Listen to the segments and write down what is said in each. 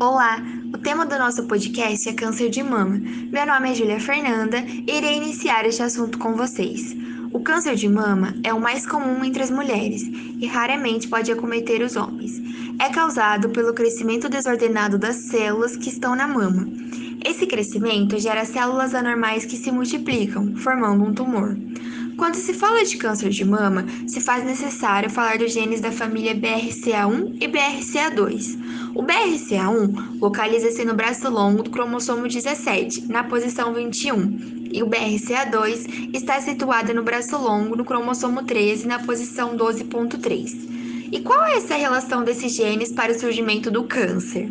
Olá, o tema do nosso podcast é câncer de mama. Meu nome é Júlia Fernanda e irei iniciar este assunto com vocês. O câncer de mama é o mais comum entre as mulheres e raramente pode acometer os homens. É causado pelo crescimento desordenado das células que estão na mama. Esse crescimento gera células anormais que se multiplicam, formando um tumor. Quando se fala de câncer de mama, se faz necessário falar dos genes da família BRCA1 e BRCA2. O BRCA1 localiza-se no braço longo do cromossomo 17, na posição 21, e o BRCA2 está situado no braço longo do cromossomo 13, na posição 12.3. E qual é essa relação desses genes para o surgimento do câncer?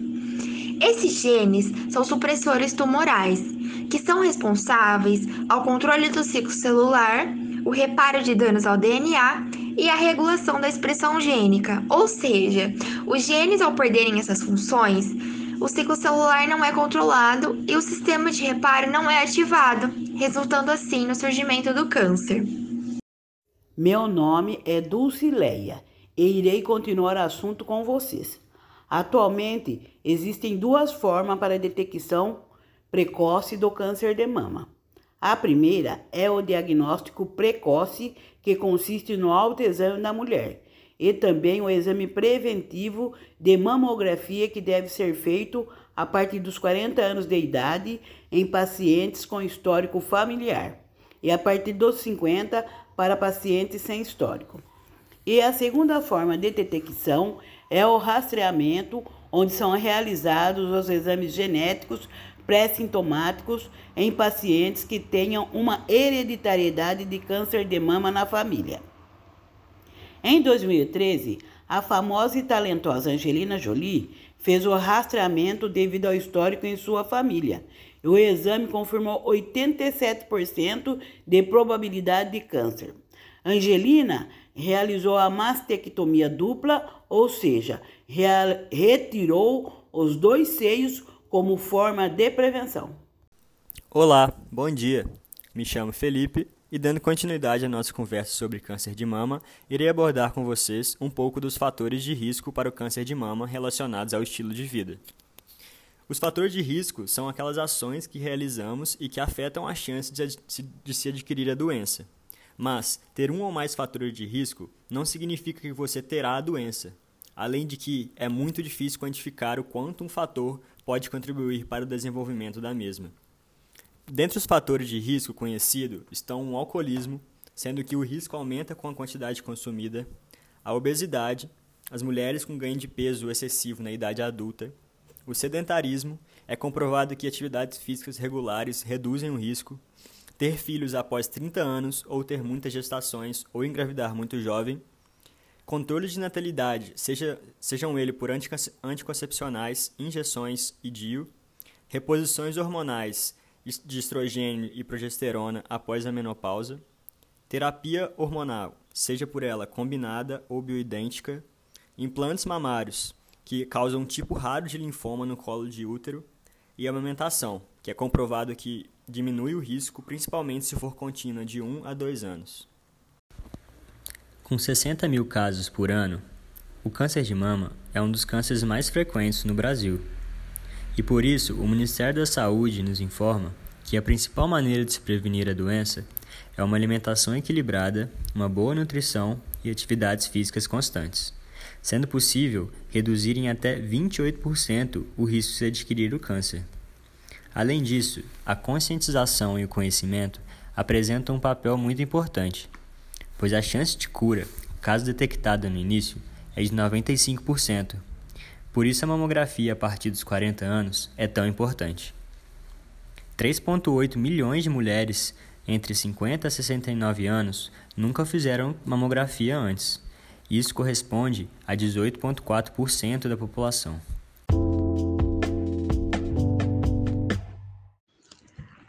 Esses genes são supressores tumorais, que são responsáveis ao controle do ciclo celular, o reparo de danos ao DNA e a regulação da expressão gênica, ou seja, os genes, ao perderem essas funções, o ciclo celular não é controlado e o sistema de reparo não é ativado, resultando assim no surgimento do câncer. Meu nome é Dulcileia e irei continuar o assunto com vocês. Atualmente, existem duas formas para detecção precoce do câncer de mama. A primeira é o diagnóstico precoce, que consiste no autoexame da mulher, e também o exame preventivo de mamografia, que deve ser feito a partir dos 40 anos de idade em pacientes com histórico familiar, e a partir dos 50 para pacientes sem histórico. E a segunda forma de detecção é o rastreamento, onde são realizados os exames genéticos pré-sintomáticos em pacientes que tenham uma hereditariedade de câncer de mama na família. Em 2013, a famosa e talentosa Angelina Jolie fez o rastreamento devido ao histórico em sua família. O exame confirmou 87% de probabilidade de câncer. Angelina realizou a mastectomia dupla, ou seja, retirou os dois seios como forma de prevenção. Olá, bom dia. Me chamo Felipe e, dando continuidade à nossa conversa sobre câncer de mama, irei abordar com vocês um pouco dos fatores de risco para o câncer de mama relacionados ao estilo de vida. Os fatores de risco são aquelas ações que realizamos e que afetam a chance de se adquirir a doença. Mas ter um ou mais fatores de risco não significa que você terá a doença, além de que é muito difícil quantificar o quanto um fator pode contribuir para o desenvolvimento da mesma. Dentre os fatores de risco conhecido estão o alcoolismo, sendo que o risco aumenta com a quantidade consumida, a obesidade, as mulheres com ganho de peso excessivo na idade adulta, o sedentarismo, é comprovado que atividades físicas regulares reduzem o risco, ter filhos após 30 anos ou ter muitas gestações ou engravidar muito jovem, Controle de natalidade, seja, sejam ele por anticoncepcionais, injeções e DIU, reposições hormonais de estrogênio e progesterona após a menopausa, terapia hormonal, seja por ela combinada ou bioidêntica, implantes mamários, que causam um tipo raro de linfoma no colo de útero, e amamentação, que é comprovado que diminui o risco, principalmente se for contínua de 1 a 2 anos. Com 60 mil casos por ano, o câncer de mama é um dos cânceres mais frequentes no Brasil. E por isso, o Ministério da Saúde nos informa que a principal maneira de se prevenir a doença é uma alimentação equilibrada, uma boa nutrição e atividades físicas constantes, sendo possível reduzir em até 28% o risco de adquirir o câncer. Além disso, a conscientização e o conhecimento apresentam um papel muito importante pois a chance de cura, caso detectada no início, é de 95%. Por isso a mamografia a partir dos 40 anos é tão importante. 3,8 milhões de mulheres entre 50 e 69 anos nunca fizeram mamografia antes. Isso corresponde a 18,4% da população.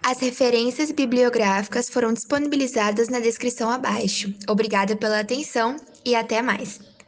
As referências bibliográficas foram disponibilizadas na descrição abaixo. Obrigada pela atenção e até mais!